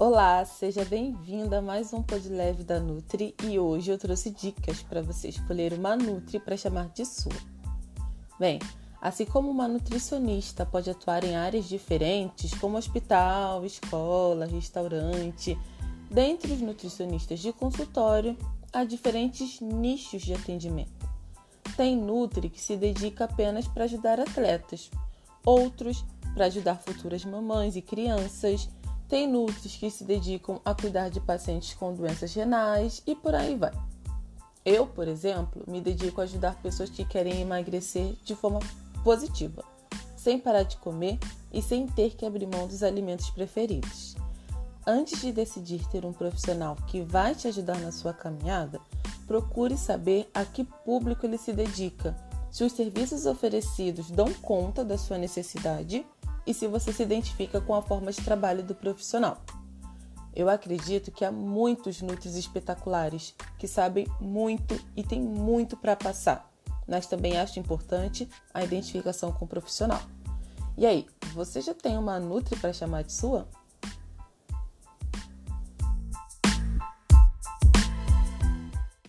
Olá, seja bem-vinda a mais um Pod Leve da Nutri e hoje eu trouxe dicas para você escolher uma Nutri para chamar de sua. Bem, assim como uma nutricionista pode atuar em áreas diferentes, como hospital, escola, restaurante, dentre os nutricionistas de consultório, há diferentes nichos de atendimento. Tem Nutri que se dedica apenas para ajudar atletas, outros para ajudar futuras mamães e crianças tem nutris que se dedicam a cuidar de pacientes com doenças renais e por aí vai. Eu, por exemplo, me dedico a ajudar pessoas que querem emagrecer de forma positiva, sem parar de comer e sem ter que abrir mão dos alimentos preferidos. Antes de decidir ter um profissional que vai te ajudar na sua caminhada, procure saber a que público ele se dedica, se os serviços oferecidos dão conta da sua necessidade e se você se identifica com a forma de trabalho do profissional. Eu acredito que há muitos nutris espetaculares que sabem muito e têm muito para passar, mas também acho importante a identificação com o profissional. E aí, você já tem uma Nutri para chamar de sua?